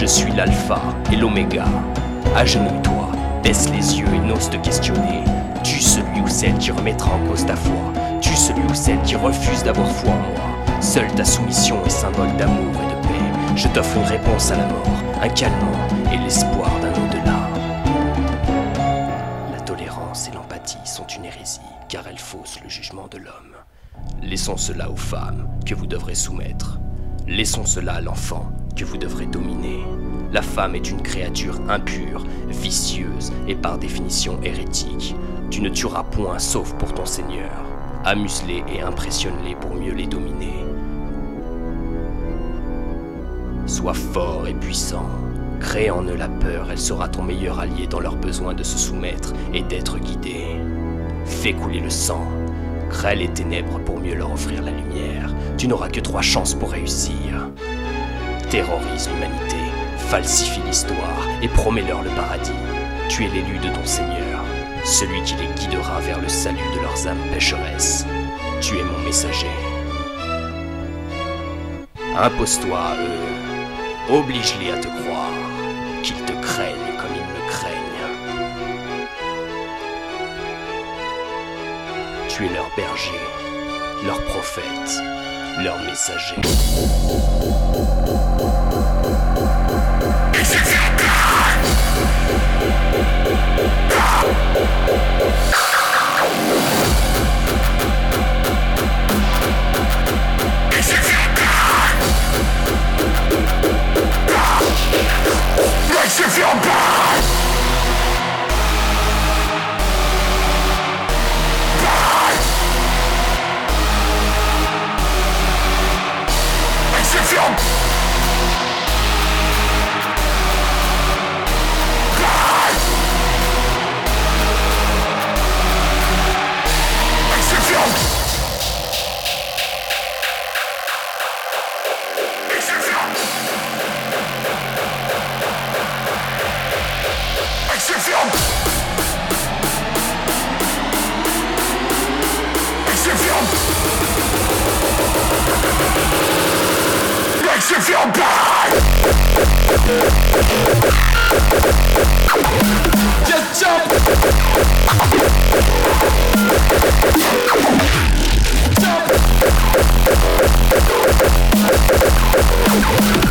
Je suis l'alpha et l'oméga. Agenouille-toi, baisse les yeux et n'ose te questionner. Tu celui ou celle qui remettra en cause ta foi. Tu celui ou celle qui refuse d'avoir foi en moi. Seule ta soumission est symbole d'amour et de paix. Je t'offre une réponse à la mort, un calmant et l'espoir d'un au-delà. La tolérance et l'empathie sont une hérésie, car elles faussent le jugement de l'homme. Laissons cela aux femmes que vous devrez soumettre. Laissons cela à l'enfant que vous devrez dominer. La femme est une créature impure, vicieuse et par définition hérétique. Tu ne tueras point sauf pour ton Seigneur. Amuse-les et impressionne-les pour mieux les dominer. Sois fort et puissant. Crée en eux la peur, elle sera ton meilleur allié dans leur besoin de se soumettre et d'être guidé. Fais couler le sang. Crée les ténèbres pour mieux leur offrir la lumière. Tu n'auras que trois chances pour réussir. Terrorise l'humanité, falsifie l'histoire et promets-leur le paradis. Tu es l'élu de ton Seigneur, celui qui les guidera vers le salut de leurs âmes pécheresses. Tu es mon messager. Impose-toi à eux, oblige-les à te croire, qu'ils te craignent comme ils me craignent. Tu es leur berger, leur prophète, leur messager. Makes you feel bad! Makes you feel bad. Just jump. Jump.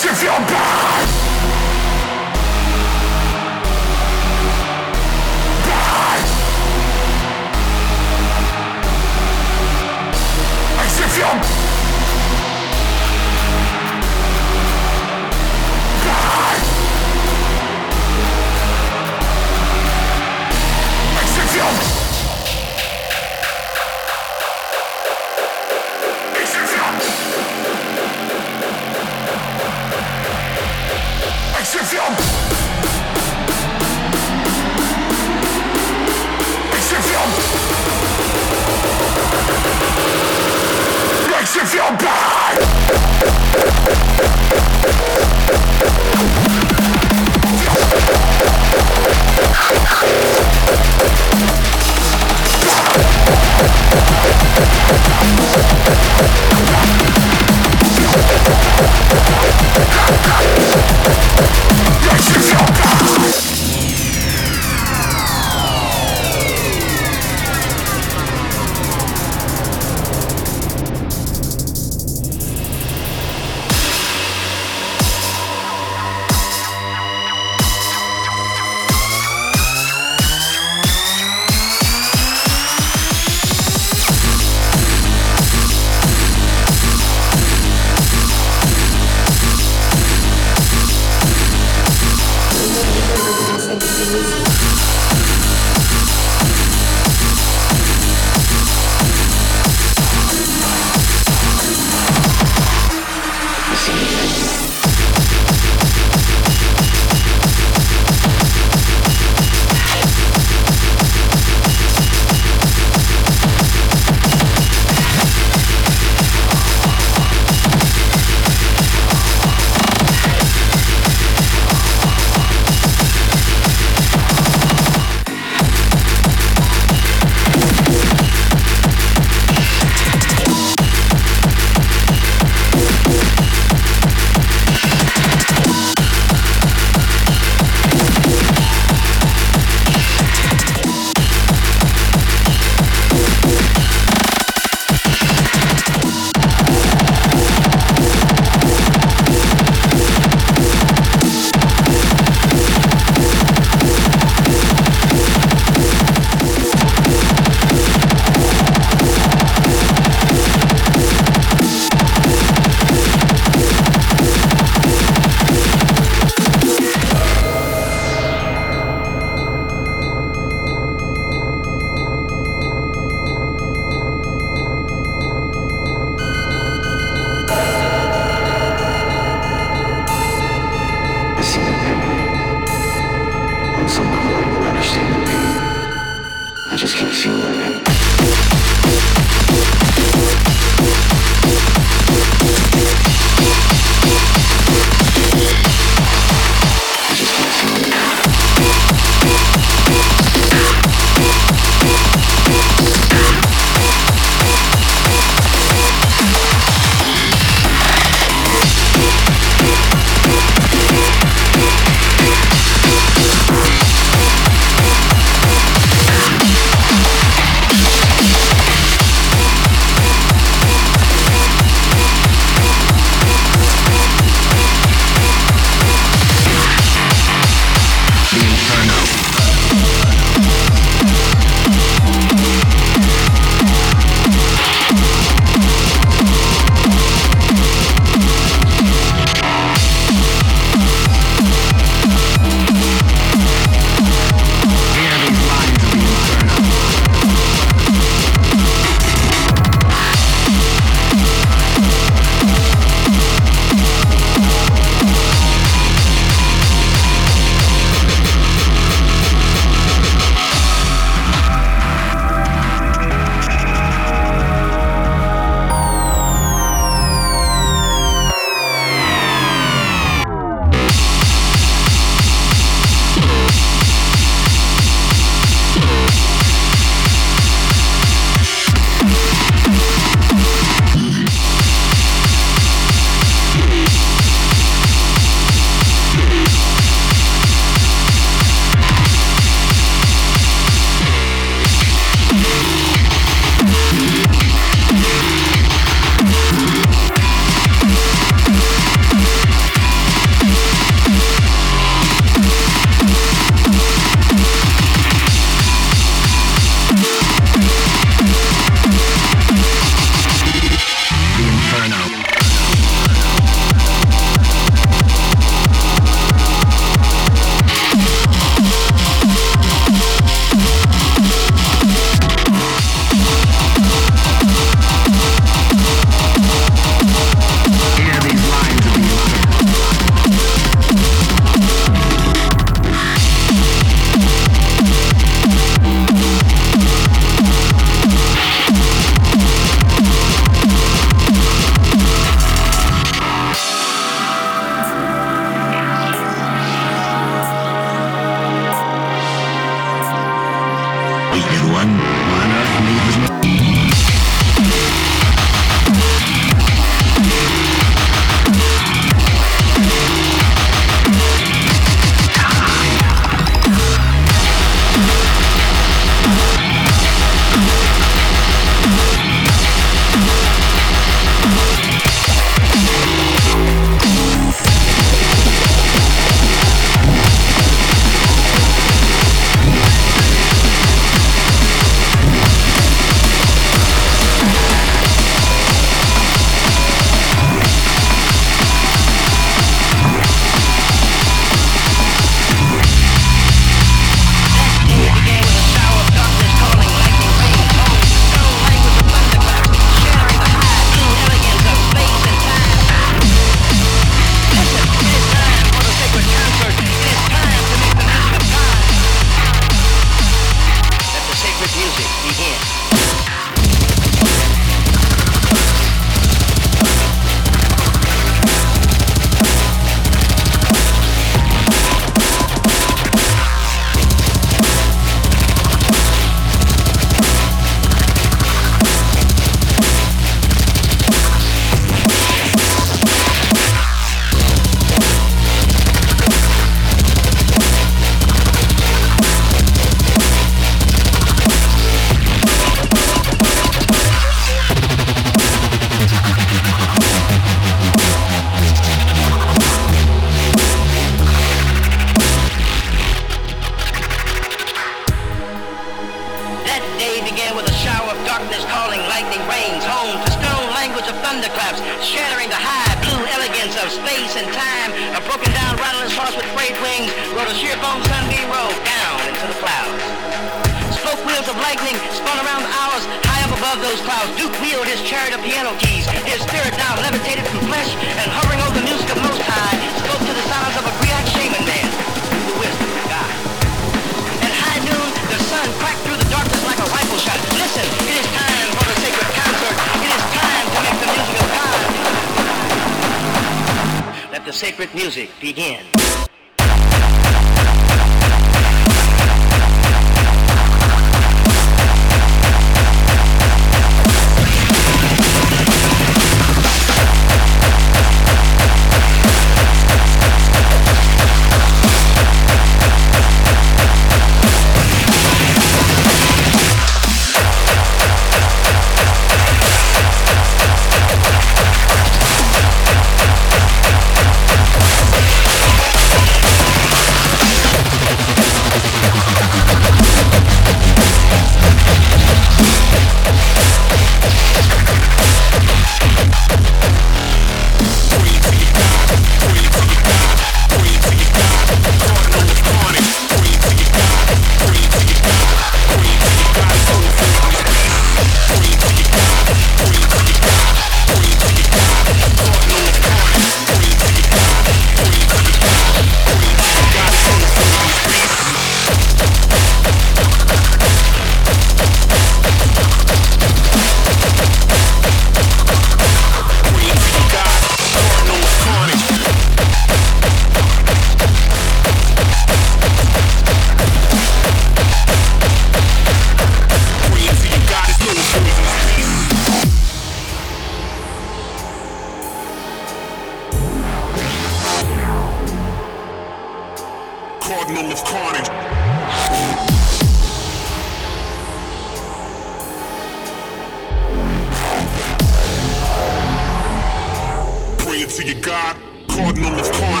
Movement of course.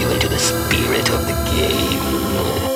You into the spirit of the game.